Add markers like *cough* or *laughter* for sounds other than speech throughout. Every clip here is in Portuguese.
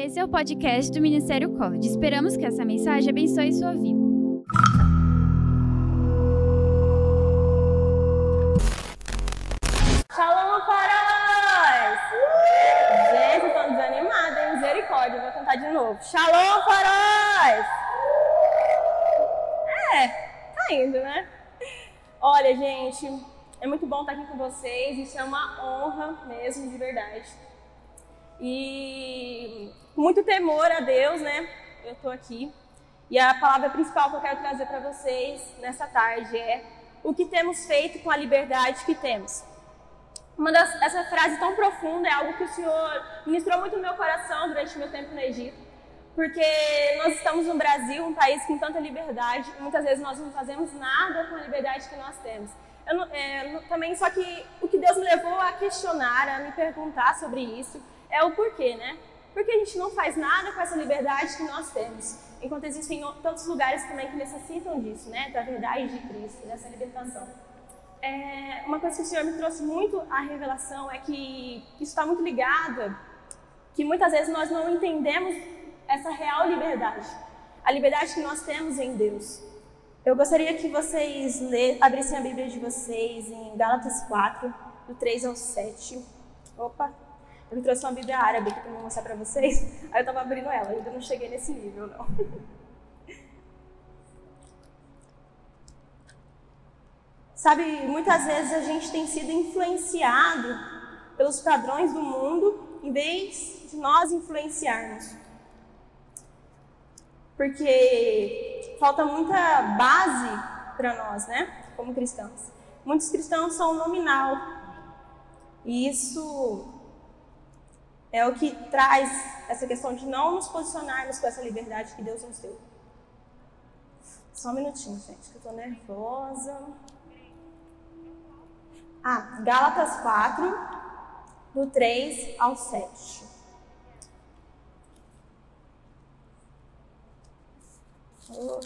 Esse é o podcast do Ministério College. Esperamos que essa mensagem abençoe sua vida. Shalom, faróis! Gente, eu tô desanimada, hein? Misericórdia, vou cantar de novo. Shalom, faróis! É, tá indo, né? Olha, gente, é muito bom estar aqui com vocês. Isso é uma honra mesmo, de verdade. E com muito temor a Deus, né? Eu tô aqui. E a palavra principal que eu quero trazer para vocês nessa tarde é o que temos feito com a liberdade que temos. Uma das, essa frase tão profunda é algo que o Senhor ministrou muito no meu coração durante meu tempo no Egito, porque nós estamos no Brasil, um país com tanta liberdade, muitas vezes nós não fazemos nada com a liberdade que nós temos. Eu, é, também, só que o que Deus me levou a questionar, a me perguntar sobre isso, é o porquê, né? Porque a gente não faz nada com essa liberdade que nós temos, enquanto existem tantos lugares também que necessitam disso, né? Da verdade de Cristo, dessa libertação é, uma coisa que o Senhor me trouxe muito à revelação é que isso está muito ligado, que muitas vezes nós não entendemos essa real liberdade, a liberdade que nós temos em Deus. Eu gostaria que vocês abrissem a Bíblia de vocês em Gálatas 4, do 3 ao 7. Opa, eu trouxe uma Bíblia árabe aqui para mostrar para vocês, *laughs* aí eu estava abrindo ela, ainda não cheguei nesse nível, não. *laughs* Sabe, muitas vezes a gente tem sido influenciado pelos padrões do mundo em vez de nós influenciarmos. Porque falta muita base para nós, né, como cristãos. Muitos cristãos são nominal. E isso é o que traz essa questão de não nos posicionarmos com essa liberdade que Deus nos deu. Só um minutinho, gente, que eu tô nervosa. Ah, Gálatas 4, do 3 ao 7. Oh,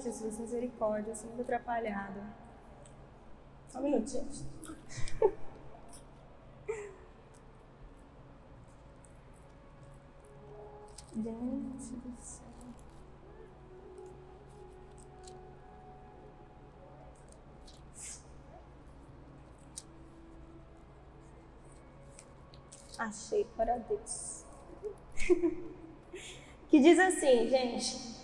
Jesus, misericórdia, eu sou muito atrapalhada. Só um minuto, gente. *laughs* Gente do céu. Achei para Deus. *laughs* que diz assim, gente,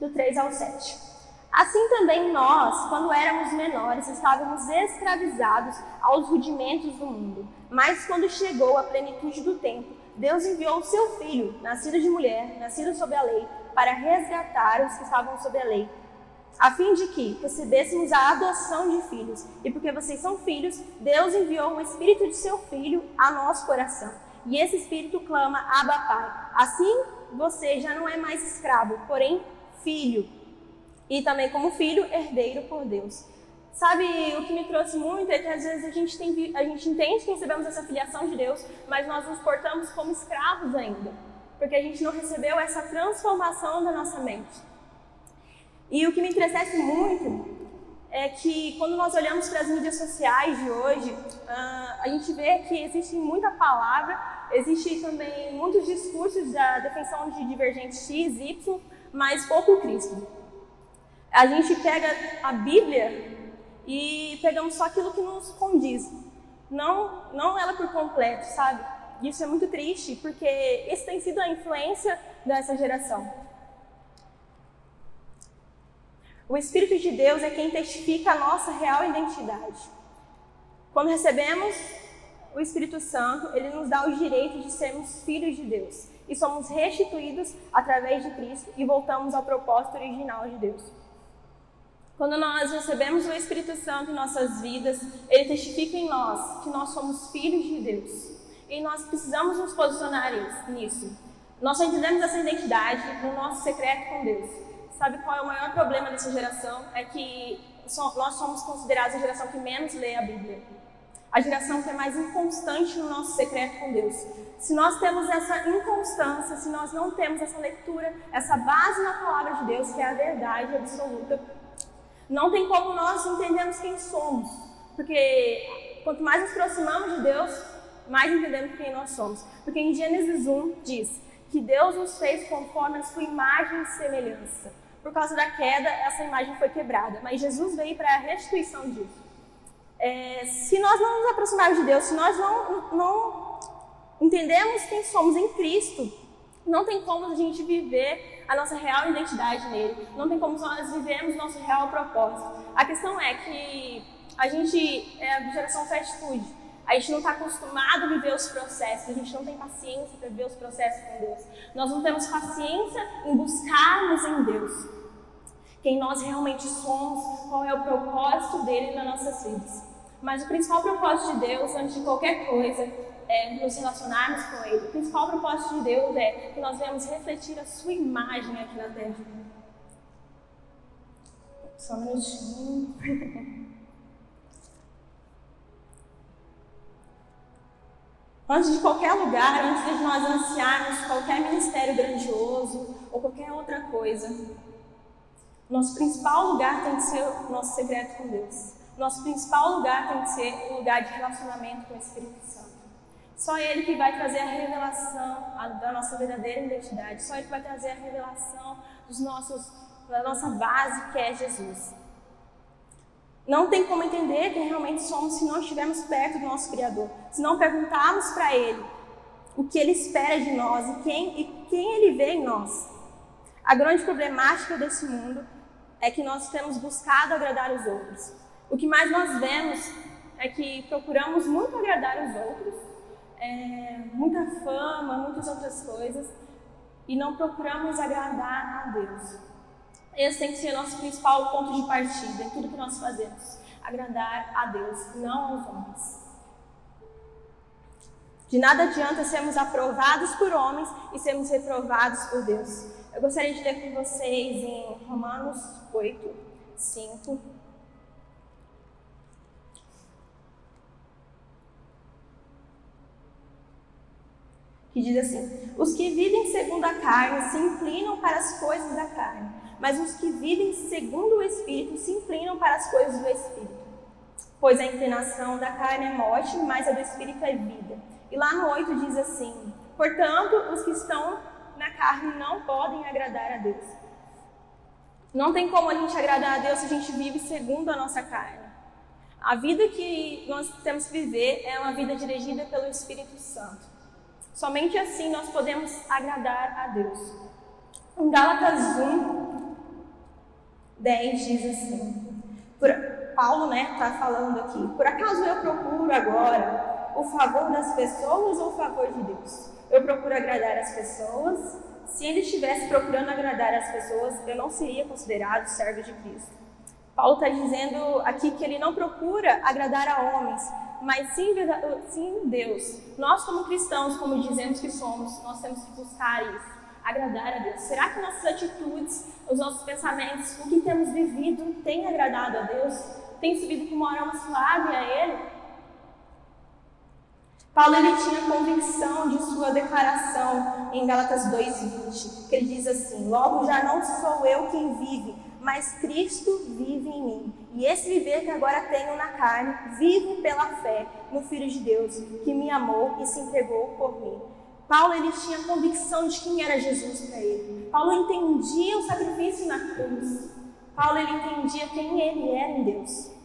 do 3 ao 7. Assim também nós, quando éramos menores, estávamos escravizados aos rudimentos do mundo. Mas quando chegou a plenitude do tempo, Deus enviou o seu filho, nascido de mulher, nascido sob a lei, para resgatar os que estavam sob a lei, a fim de que recebêssemos a adoção de filhos. E porque vocês são filhos, Deus enviou o espírito de seu filho a nosso coração. E esse espírito clama: Abba, Pai. Assim você já não é mais escravo, porém filho. E também, como filho, herdeiro por Deus. Sabe, o que me trouxe muito é que às vezes a gente, tem, a gente entende que recebemos essa filiação de Deus, mas nós nos portamos como escravos ainda, porque a gente não recebeu essa transformação da nossa mente. E o que me entristece muito é que quando nós olhamos para as mídias sociais de hoje, uh, a gente vê que existe muita palavra, existe também muitos discursos da defensão de divergentes X, Y, mas pouco Cristo. A gente pega a Bíblia e pegamos só aquilo que nos condiz, não, não ela por completo, sabe? Isso é muito triste, porque esse tem sido a influência dessa geração. O Espírito de Deus é quem testifica a nossa real identidade. Quando recebemos o Espírito Santo, ele nos dá o direito de sermos filhos de Deus e somos restituídos através de Cristo e voltamos ao propósito original de Deus. Quando nós recebemos o Espírito Santo em nossas vidas, ele testifica em nós que nós somos filhos de Deus. E nós precisamos nos posicionar nisso. Nós só entendemos essa identidade no nosso secreto com Deus. Sabe qual é o maior problema dessa geração? É que nós somos considerados a geração que menos lê a Bíblia. A geração que é mais inconstante no nosso secreto com Deus. Se nós temos essa inconstância, se nós não temos essa leitura, essa base na palavra de Deus, que é a verdade absoluta, Não tem como nós entendermos quem somos, porque quanto mais nos aproximamos de Deus, mais entendemos quem nós somos. Porque em Gênesis 1 diz que Deus nos fez conforme a sua imagem e semelhança. Por causa da queda, essa imagem foi quebrada, mas Jesus veio para a restituição disso. É, se nós não nos aproximarmos de Deus, se nós não, não entendemos quem somos em Cristo, não tem como a gente viver a nossa real identidade nele. Não tem como nós vivermos nosso real propósito. A questão é que a gente é a geração fast food. A gente não está acostumado a viver os processos, a gente não tem paciência para viver os processos com Deus. Nós não temos paciência em buscarmos em Deus quem nós realmente somos, qual é o propósito dele nas nossas vidas. Mas o principal propósito de Deus, antes de qualquer coisa, é nos relacionarmos com Ele. O principal propósito de Deus é que nós venhamos refletir a Sua imagem aqui na Terra. Só um minutinho. *laughs* Antes de qualquer lugar, antes de nós ansiarmos qualquer ministério grandioso ou qualquer outra coisa, nosso principal lugar tem que ser o nosso secreto com Deus. Nosso principal lugar tem que ser o lugar de relacionamento com o Espírito Santo. Só Ele que vai trazer a revelação da nossa verdadeira identidade. Só Ele que vai trazer a revelação dos nossos, da nossa base, que é Jesus. Não tem como entender quem realmente somos se não estivermos perto do nosso Criador. Se não perguntarmos para Ele o que Ele espera de nós e quem, e quem Ele vê em nós. A grande problemática desse mundo é que nós temos buscado agradar os outros. O que mais nós vemos é que procuramos muito agradar os outros, é, muita fama, muitas outras coisas, e não procuramos agradar a Deus. Esse tem que ser nosso principal ponto de partida em tudo que nós fazemos: agradar a Deus, não aos homens. De nada adianta sermos aprovados por homens e sermos reprovados por Deus. Eu gostaria de ler com vocês em Romanos 8, 5. Que diz assim: Os que vivem segundo a carne se inclinam para as coisas da carne, mas os que vivem segundo o Espírito se inclinam para as coisas do Espírito. Pois a inclinação da carne é morte, mas a do Espírito é vida. E lá no 8 diz assim: Portanto, os que estão na carne não podem agradar a Deus. Não tem como a gente agradar a Deus se a gente vive segundo a nossa carne. A vida que nós temos que viver é uma vida dirigida pelo Espírito Santo. Somente assim nós podemos agradar a Deus. Em Gálatas 1, 10 diz assim: por, Paulo está né, tá falando aqui, por acaso eu procuro agora o favor das pessoas ou o favor de Deus? eu procuro agradar as pessoas. Se ele estivesse procurando agradar as pessoas, eu não seria considerado servo de Cristo. Paulo está dizendo aqui que ele não procura agradar a homens, mas sim, sim Deus. Nós, como cristãos, como dizemos que somos, nós temos que buscar isso, agradar a Deus. Será que nossas atitudes, os nossos pensamentos, o que temos vivido, tem agradado a Deus? Tem subido com uma aroma suave a Ele? Paulo ele tinha convicção de sua declaração em Gálatas 2:20, que ele diz assim: "Logo já não sou eu quem vive, mas Cristo vive em mim. E esse viver que agora tenho na carne, vivo pela fé no Filho de Deus, que me amou e se entregou por mim." Paulo ele tinha convicção de quem era Jesus para ele. Paulo entendia o sacrifício na cruz. Paulo ele entendia quem ele era em Deus.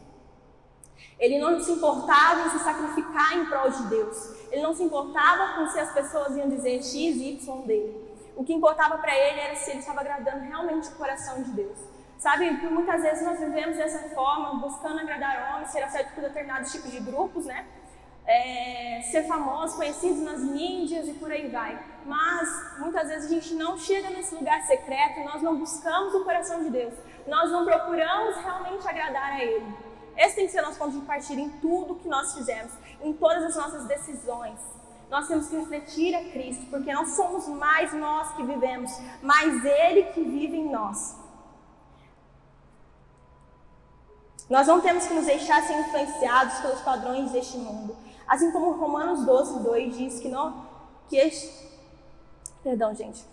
Ele não se importava em se sacrificar em prol de Deus. Ele não se importava com se as pessoas iam dizer X, Y dele. O que importava para ele era se ele estava agradando realmente o coração de Deus. Sabe, muitas vezes nós vivemos dessa forma, buscando agradar homens, ser aceito por determinados tipos de grupos, né? É, ser famosos, conhecidos nas mídias e por aí vai. Mas muitas vezes a gente não chega nesse lugar secreto, nós não buscamos o coração de Deus, nós não procuramos realmente agradar a Ele. Esse tem que ser nosso ponto de partida em tudo que nós fizemos, em todas as nossas decisões. Nós temos que refletir a Cristo, porque não somos mais nós que vivemos, mas Ele que vive em nós. Nós não temos que nos deixar ser influenciados pelos padrões deste mundo. Assim como Romanos 12, 2 diz que não. Que este, perdão, gente.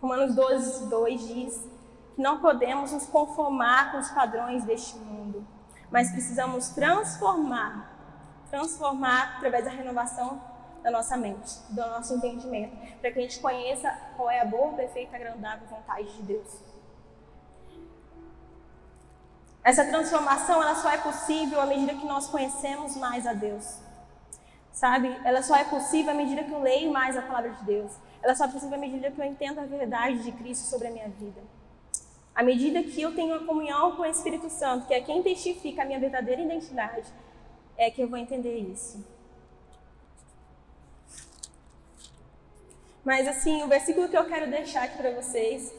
Romanos 12, 2 diz que não podemos nos conformar com os padrões deste mundo, mas precisamos transformar, transformar através da renovação da nossa mente, do nosso entendimento, para que a gente conheça qual é a boa, perfeita, agradável vontade de Deus. Essa transformação ela só é possível à medida que nós conhecemos mais a Deus. Sabe? Ela só é possível à medida que eu leio mais a palavra de Deus. Ela só é possível à medida que eu entendo a verdade de Cristo sobre a minha vida. À medida que eu tenho uma comunhão com o Espírito Santo, que é quem testifica a minha verdadeira identidade, é que eu vou entender isso. Mas assim, o versículo que eu quero deixar aqui para vocês,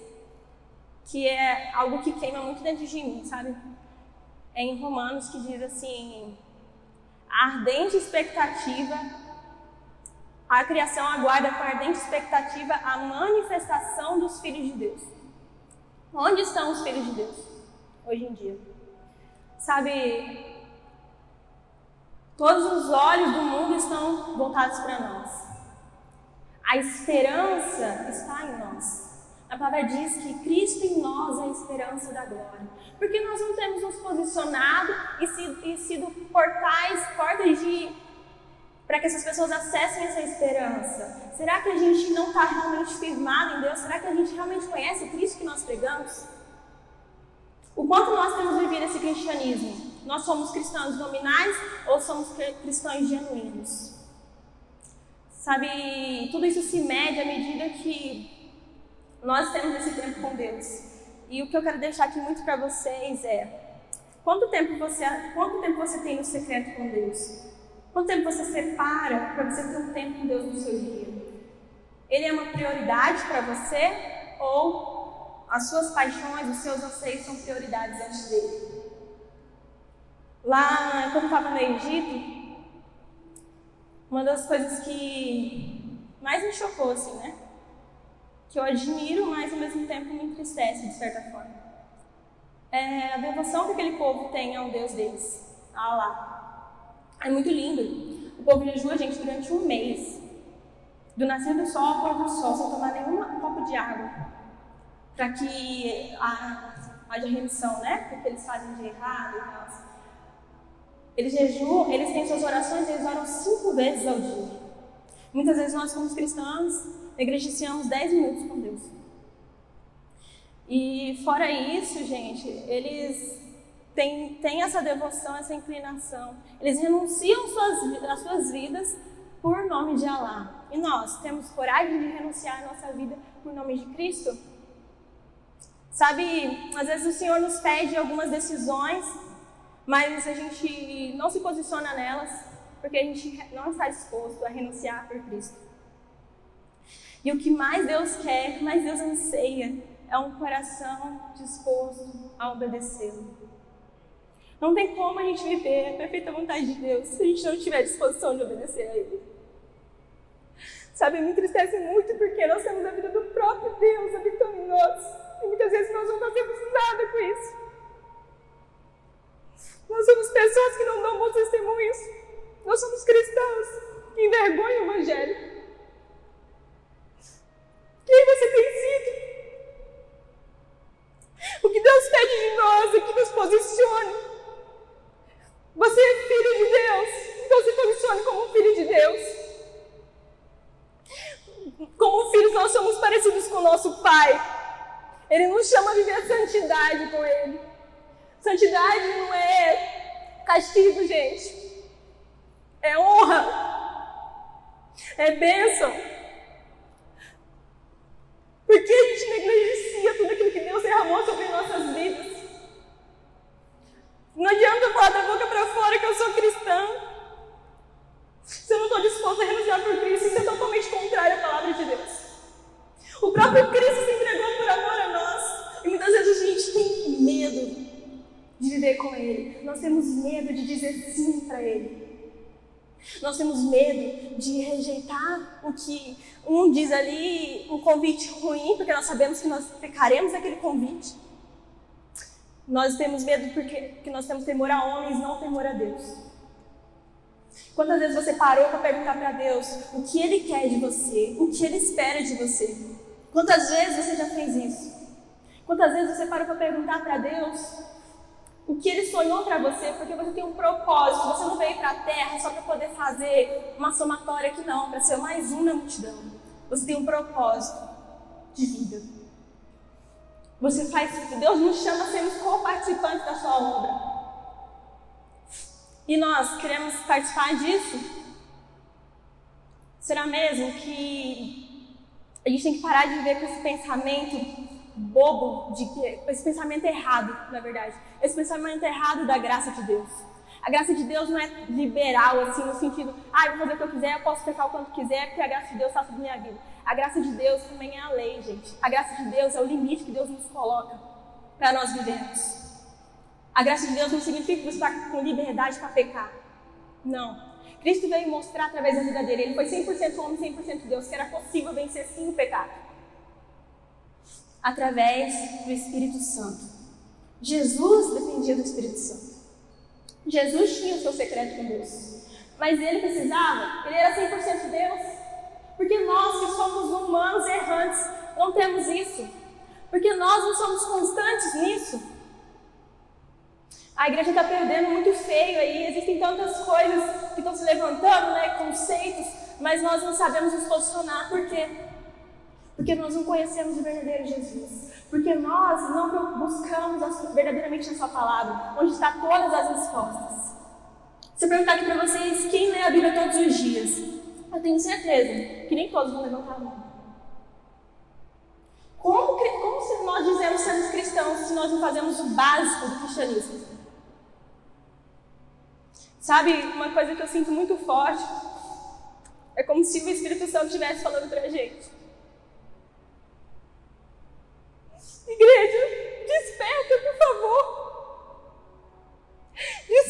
que é algo que queima muito dentro de mim, sabe? É em Romanos que diz assim: a ardente expectativa, a criação aguarda com ardente expectativa a manifestação dos filhos de Deus. Onde estão os filhos de Deus hoje em dia? Sabe, todos os olhos do mundo estão voltados para nós. A esperança está em nós. A palavra diz que Cristo em nós é a esperança da glória. Porque nós não temos nos posicionado e sido, e sido portais, portas de para que essas pessoas acessem essa esperança? Será que a gente não está realmente firmado em Deus? Será que a gente realmente conhece Cristo que nós pregamos? O quanto nós temos vivido esse cristianismo? Nós somos cristãos nominais ou somos cristãos genuínos? Sabe, tudo isso se mede à medida que nós temos esse tempo com Deus. E o que eu quero deixar aqui muito para vocês é: quanto tempo você, quanto tempo você tem no secreto com Deus? Quanto tempo você separa para você ter um tempo com Deus no seu dia? Ele é uma prioridade para você ou as suas paixões, os seus anseios são prioridades antes dele? Lá, quando estava no Egito, uma das coisas que mais me chocou, assim, né? Que eu admiro, mas ao mesmo tempo me entristece, de certa forma. É a devoção que aquele povo tem ao Deus deles, a Allah. É muito lindo. O povo jejua, gente, durante um mês. Do nascer do sol ao pôr do sol, sem tomar nenhum copo de água. Para que haja remissão, né? Porque eles fazem de errado e tal. Eles jejuam, eles têm suas orações, eles oram cinco vezes ao dia. Muitas vezes nós, como cristãos, negligenciamos dez minutos com Deus. E fora isso, gente, eles têm, têm essa devoção, essa inclinação. Eles renunciam suas, as suas vidas por nome de Alá. E nós temos coragem de renunciar a nossa vida por nome de Cristo? Sabe, às vezes o Senhor nos pede algumas decisões mas a gente não se posiciona nelas porque a gente não está disposto a renunciar por Cristo. E o que mais Deus quer, o que mais Deus anseia, é um coração disposto a obedecê-lo. Não tem como a gente viver a perfeita vontade de Deus se a gente não tiver disposição de obedecer a Ele. Sabe, me entristece muito porque nós temos a vida do próprio Deus habitando em nós. E muitas vezes nós não fazemos nada com isso. Nós somos pessoas que não dão bons testemunhos. Nós somos cristãos que envergonham o Evangelho. Quem você tem sido? O que Deus pede de nós é que nos posicione. Você é filho de Deus, então se posicione como filho de Deus. Como filhos, nós somos parecidos com o nosso Pai. Ele nos chama a viver a santidade com Ele. Santidade não é castigo, gente. É honra. É bênção. Por que a gente negligencia diz ali, um convite ruim, porque nós sabemos que nós pecaremos aquele convite. Nós temos medo porque, porque nós temos temor a homens, não temor a Deus. Quantas vezes você parou para perguntar para Deus o que Ele quer de você, o que Ele espera de você? Quantas vezes você já fez isso? Quantas vezes você parou para perguntar para Deus o que Ele sonhou para você, porque você tem um propósito, você não veio para a Terra só para poder fazer uma somatória aqui não, para ser mais um na multidão. Você tem um propósito de vida. Você faz, Deus nos chama a sermos co-participantes da sua obra. E nós queremos participar disso? Será mesmo que a gente tem que parar de viver com esse pensamento bobo, de que, esse pensamento errado, na verdade, esse pensamento errado da graça de Deus. A graça de Deus não é liberal, assim, no sentido, ah, eu vou fazer o que eu quiser, eu posso pecar o quanto quiser, porque a graça de Deus está sobre minha vida. A graça de Deus também é a lei, gente. A graça de Deus é o limite que Deus nos coloca para nós vivermos. A graça de Deus não significa que você está com liberdade para pecar. Não. Cristo veio mostrar através da vida dele. Ele foi 100% homem, 100% Deus, que era possível vencer sim o pecado. Através do Espírito Santo. Jesus dependia do Espírito Santo. Jesus tinha o seu secreto com Deus. Mas ele precisava, ele era 100% Deus. Porque nós que somos humanos errantes, não temos isso. Porque nós não somos constantes nisso. A igreja está perdendo muito feio aí. Existem tantas coisas que estão se levantando, né? Conceitos, mas nós não sabemos nos posicionar. Por quê? Porque nós não conhecemos o verdadeiro Jesus. Porque nós não buscamos verdadeiramente na Sua palavra, onde está todas as respostas. Se eu perguntar aqui para vocês quem lê a Bíblia todos os dias, eu tenho certeza que nem todos vão levantar a mão. Como, como se nós dizemos sermos cristãos se nós não fazemos o básico do cristianismo? Sabe, uma coisa que eu sinto muito forte é como se o Espírito Santo estivesse falando pra gente. Igreja, desperta, por favor. Desperta,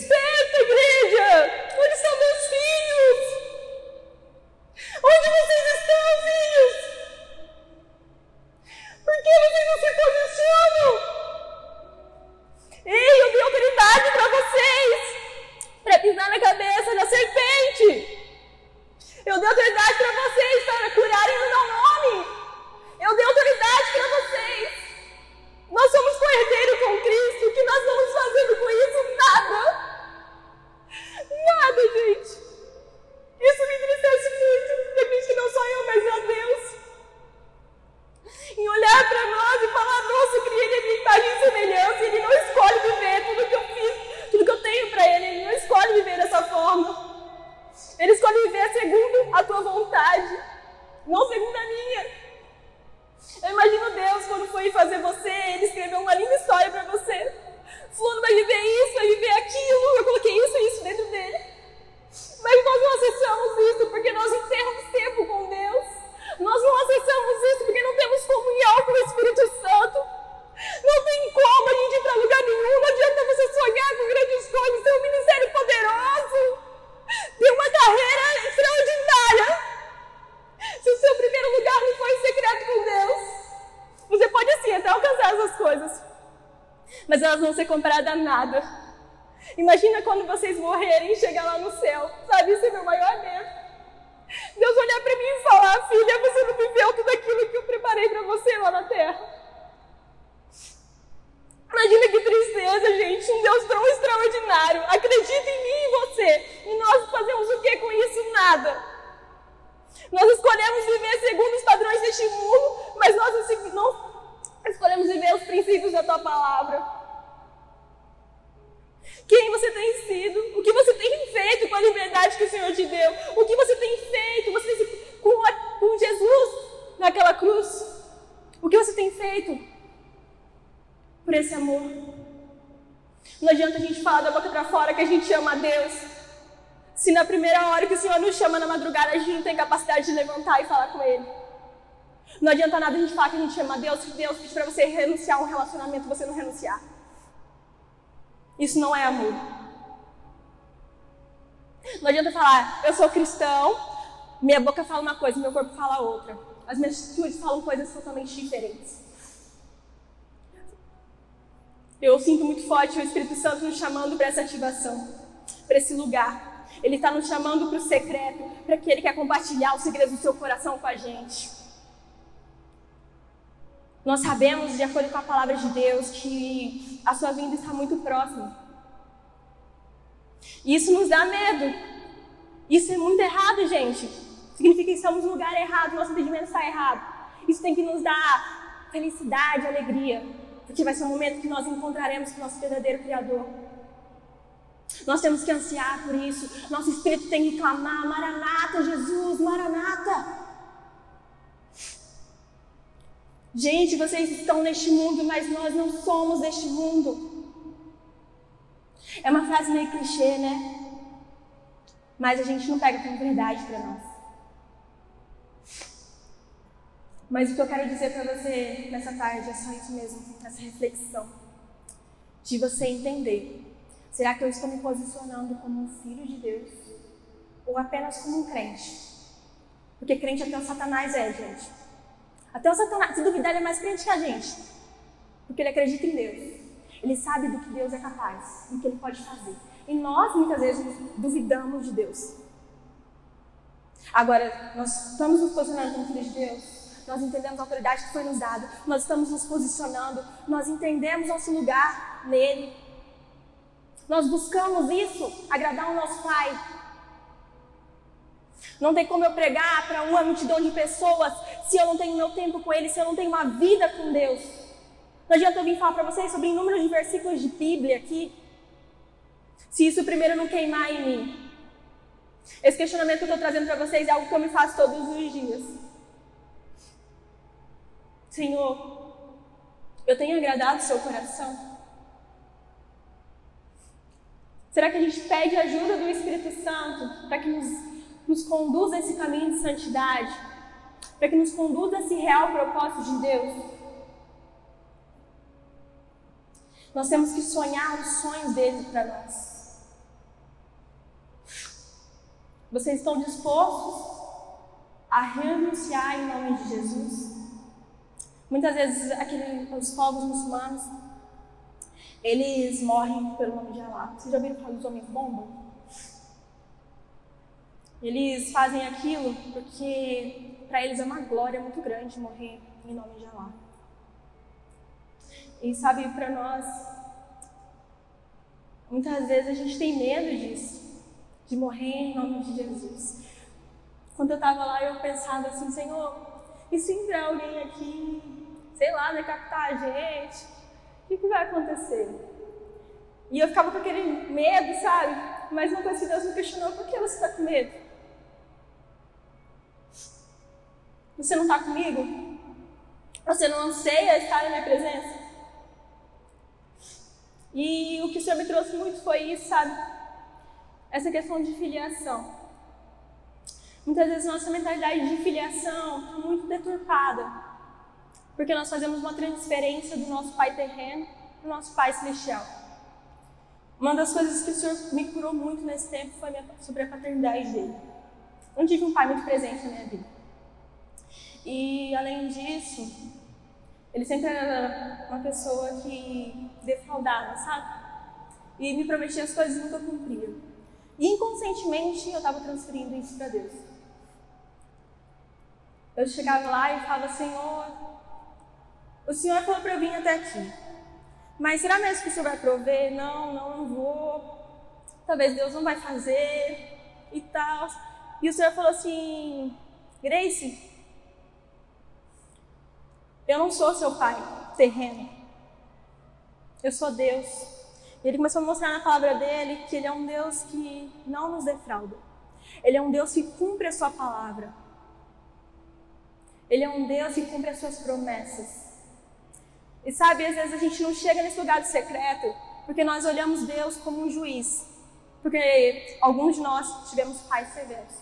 mas elas vão ser comparadas a nada. Imagina quando vocês morrerem e chegar lá no céu, sabe? Isso é meu maior medo. Deus olhar para mim e falar: Filha, você não viveu tudo aquilo que eu preparei para você lá na terra. Imagina que tristeza, gente. Um Deus tão extraordinário. Acredita em mim e você. E nós fazemos o que com isso? Nada. Nós escolhemos viver segundo os padrões deste mundo, mas nós não escolhemos viver os princípios da tua palavra. Quem você tem sido? O que você tem feito com a liberdade que o Senhor te deu? O que você tem feito você com, a, com Jesus naquela cruz? O que você tem feito por esse amor? Não adianta a gente falar da boca para fora que a gente ama a Deus. Se na primeira hora que o Senhor nos chama na madrugada a gente não tem capacidade de levantar e falar com Ele. Não adianta nada a gente falar que a gente ama a Deus se Deus pede para você renunciar a um relacionamento você não renunciar. Isso não é amor. Não adianta falar, eu sou cristão, minha boca fala uma coisa, meu corpo fala outra. As minhas atitudes falam coisas totalmente diferentes. Eu sinto muito forte o Espírito Santo nos chamando para essa ativação, para esse lugar. Ele está nos chamando para o secreto, para que Ele quer compartilhar os segredos do seu coração com a gente. Nós sabemos, de acordo com a palavra de Deus, que a sua vinda está muito próxima. E isso nos dá medo. Isso é muito errado, gente. Significa que estamos no lugar errado, nosso entendimento está errado. Isso tem que nos dar felicidade, alegria, porque vai ser um momento que nós encontraremos o nosso verdadeiro Criador. Nós temos que ansiar por isso. Nosso espírito tem que clamar: Maranata, Jesus, Maranata. Gente, vocês estão neste mundo, mas nós não somos deste mundo. É uma frase meio clichê, né? Mas a gente não pega como verdade para nós. Mas o que eu quero dizer para você nessa tarde é só isso mesmo, essa reflexão. De você entender: será que eu estou me posicionando como um filho de Deus? Ou apenas como um crente? Porque crente até o Satanás é, gente. Até o Satanás, se duvidar, ele é mais crente que a gente. Porque ele acredita em Deus. Ele sabe do que Deus é capaz, do que ele pode fazer. E nós, muitas vezes, duvidamos de Deus. Agora, nós estamos nos posicionando como filhos de Deus. Nós entendemos a autoridade que foi nos dada. Nós estamos nos posicionando. Nós entendemos nosso lugar nele. Nós buscamos isso, agradar o nosso Pai. Não tem como eu pregar para uma multidão de pessoas se eu não tenho meu tempo com Ele, se eu não tenho uma vida com Deus. Não adianta eu vir falar para vocês sobre inúmeros de versículos de Bíblia aqui, se isso primeiro não queimar em mim. Esse questionamento que eu estou trazendo para vocês é algo que eu me faço todos os dias. Senhor, eu tenho agradado o seu coração? Será que a gente pede ajuda do Espírito Santo para que nos nos conduza a esse caminho de santidade, para que nos conduza a esse real propósito de Deus. Nós temos que sonhar os sonhos dele para nós. Vocês estão dispostos a renunciar em nome de Jesus? Muitas vezes aquele, os povos muçulmanos, eles morrem pelo nome de Allah. Vocês já viram falar dos homens bomba? Eles fazem aquilo porque para eles é uma glória muito grande morrer em nome de Allah. E sabe, para nós, muitas vezes a gente tem medo disso, de morrer em nome de Jesus. Quando eu estava lá, eu pensava assim, Senhor, e se entrar alguém aqui, sei lá, decapitar a gente, o que, que vai acontecer? E eu ficava com aquele medo, sabe? Mas uma coisa que Deus me questionou, por que você está com medo? Você não está comigo? Você não anseia estar na minha presença? E o que o Senhor me trouxe muito foi isso, sabe? Essa questão de filiação. Muitas vezes nossa mentalidade de filiação está muito deturpada, porque nós fazemos uma transferência do nosso pai terreno para o nosso pai celestial. Uma das coisas que o Senhor me curou muito nesse tempo foi sobre a paternidade dele. Não tive um pai muito presente na minha vida. E além disso, ele sempre era uma pessoa que defraudava, sabe? E me prometia as coisas e nunca cumpria. E inconscientemente eu estava transferindo isso para Deus. Eu chegava lá e falava, Senhor, o Senhor falou para eu vir até aqui. Mas será mesmo que o Senhor vai prover? Não, não, não vou. Talvez Deus não vai fazer e tal. E o Senhor falou assim, Grace, eu não sou seu pai terreno. Eu sou Deus. E ele começou a mostrar na palavra dele que ele é um Deus que não nos defrauda. Ele é um Deus que cumpre a sua palavra. Ele é um Deus que cumpre as suas promessas. E sabe, às vezes a gente não chega nesse lugar do secreto porque nós olhamos Deus como um juiz. Porque alguns de nós tivemos pais severos.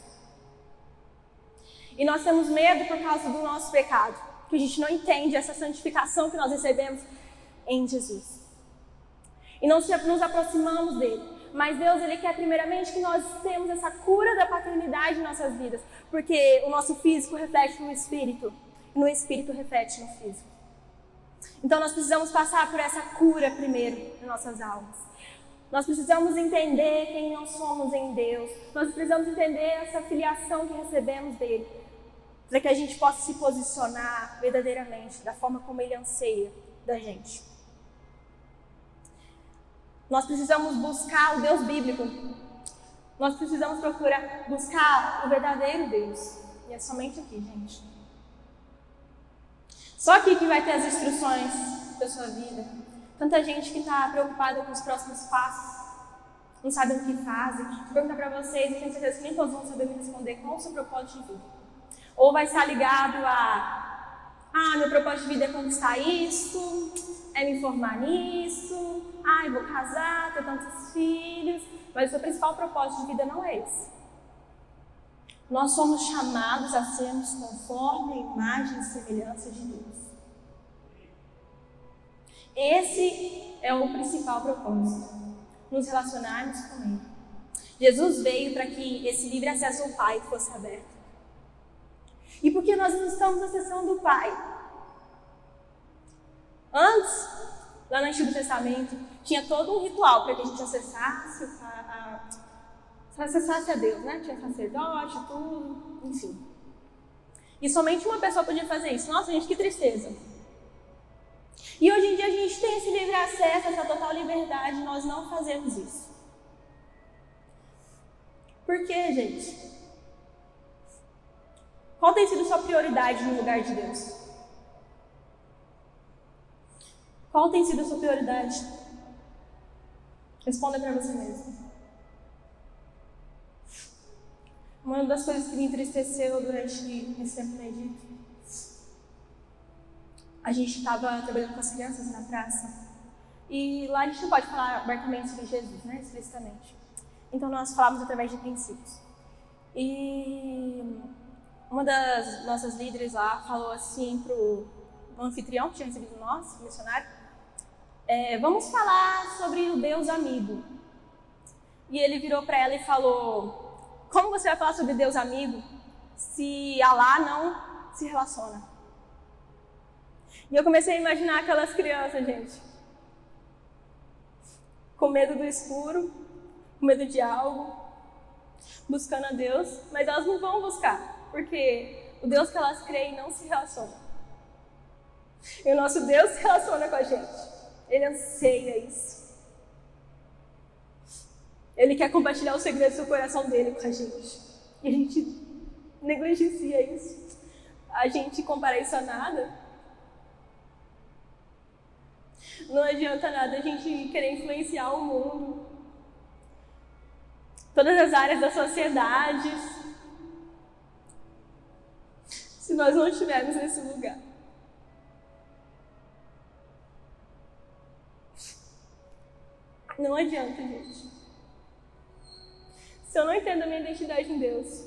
E nós temos medo por causa do nosso pecado que a gente não entende essa santificação que nós recebemos em Jesus. E não nos aproximamos dele. Mas Deus, Ele quer primeiramente que nós temos essa cura da paternidade em nossas vidas. Porque o nosso físico reflete no espírito. E no espírito reflete no físico. Então nós precisamos passar por essa cura primeiro em nossas almas. Nós precisamos entender quem nós somos em Deus. Nós precisamos entender essa filiação que recebemos dele. Para que a gente possa se posicionar verdadeiramente da forma como Ele anseia da gente. Nós precisamos buscar o Deus bíblico. Nós precisamos procurar buscar o verdadeiro Deus. E é somente aqui, gente. Só aqui que vai ter as instruções da sua vida. Tanta gente que está preocupada com os próximos passos, não sabe o que fazem. Vou perguntar para vocês, eu tenho certeza que nem todos vão saber me responder qual o seu propósito de vida. Ou vai estar ligado a, ah, meu propósito de vida é conquistar isso, é me formar nisso, ah, eu vou casar, ter tantos filhos. Mas o seu principal propósito de vida não é esse. Nós somos chamados a sermos conforme a imagem e semelhança de Deus. Esse é o principal propósito, nos relacionarmos com Ele. Jesus veio para que esse livre acesso ao Pai fosse aberto. E porque nós não estamos na sessão do Pai? Antes, lá no Antigo Testamento, tinha todo um ritual para que a gente acessasse a, a, acessasse a Deus, né? Tinha sacerdote, tudo, enfim. E somente uma pessoa podia fazer isso. Nossa, gente, que tristeza. E hoje em dia a gente tem esse livre acesso, essa total liberdade, nós não fazemos isso. Por quê, gente? Qual tem sido sua prioridade no lugar de Deus? Qual tem sido a sua prioridade? Responda para você mesmo. Uma das coisas que me entristeceu durante esse tempo no Egito a gente estava trabalhando com as crianças na praça e lá a gente não pode falar abertamente sobre Jesus, né, explicitamente. Então nós falamos através de princípios. E uma das nossas líderes lá falou assim pro anfitrião que tinha recebido nós, missionário, é, vamos falar sobre o Deus amigo. E ele virou para ela e falou: Como você vai falar sobre Deus amigo se Alá não se relaciona? E eu comecei a imaginar aquelas crianças, gente. Com medo do escuro, com medo de algo, buscando a Deus, mas elas não vão buscar, porque o Deus que elas creem não se relaciona. E o nosso Deus se relaciona com a gente. Ele anseia isso. Ele quer compartilhar o segredo do coração dele com a gente. E a gente negligencia isso. A gente compara isso a nada. Não adianta nada a gente querer influenciar o mundo, todas as áreas da sociedade, se nós não estivermos nesse lugar. Não adianta, gente. Se eu não entendo a minha identidade em Deus,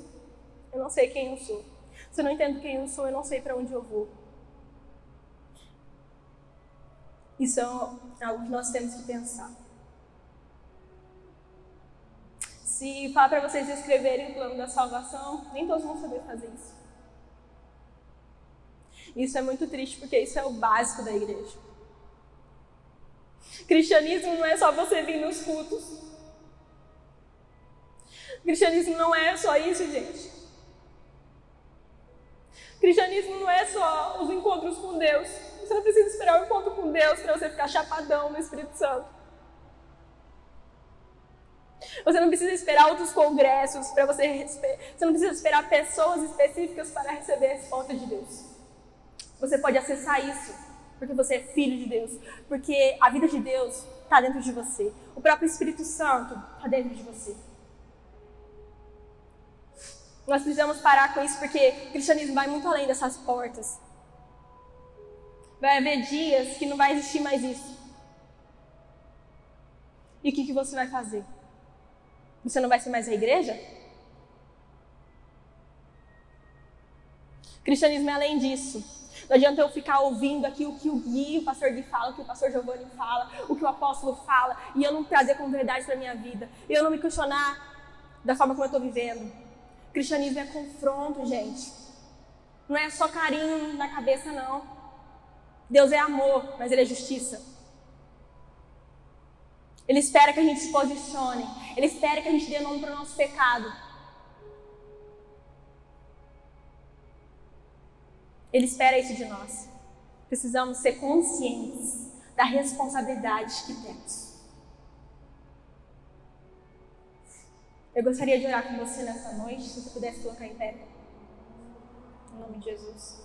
eu não sei quem eu sou. Se eu não entendo quem eu sou, eu não sei para onde eu vou. Isso é algo que nós temos que pensar. Se falar para vocês escreverem o plano da salvação, nem todos vão saber fazer isso. Isso é muito triste porque isso é o básico da igreja. Cristianismo não é só você vir nos cultos. Cristianismo não é só isso, gente. Cristianismo não é só os encontros com Deus. Você não precisa esperar o encontro com Deus para você ficar chapadão no Espírito Santo. Você não precisa esperar outros congressos para você. Você não precisa esperar pessoas específicas para receber a resposta de Deus. Você pode acessar isso porque você é filho de Deus, porque a vida de Deus está dentro de você. O próprio Espírito Santo está dentro de você. Nós precisamos parar com isso porque o cristianismo vai muito além dessas portas. Vai haver dias que não vai existir mais isso. E o que, que você vai fazer? Você não vai ser mais a igreja? cristianismo é além disso. Não adianta eu ficar ouvindo aqui o que o Gui, o pastor Gui fala, o que o pastor Giovanni fala, o que o apóstolo fala, e eu não trazer como verdade para minha vida. E eu não me questionar da forma como eu estou vivendo. cristianismo é confronto, gente. Não é só carinho na cabeça, não. Deus é amor, mas Ele é justiça. Ele espera que a gente se posicione. Ele espera que a gente dê nome para o nosso pecado. Ele espera isso de nós. Precisamos ser conscientes da responsabilidade que temos. Eu gostaria de orar com você nessa noite, se você pudesse colocar em pé. Em nome de Jesus.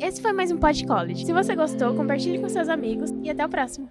Esse foi mais um Pod College. Se você gostou, compartilhe com seus amigos e até o próximo.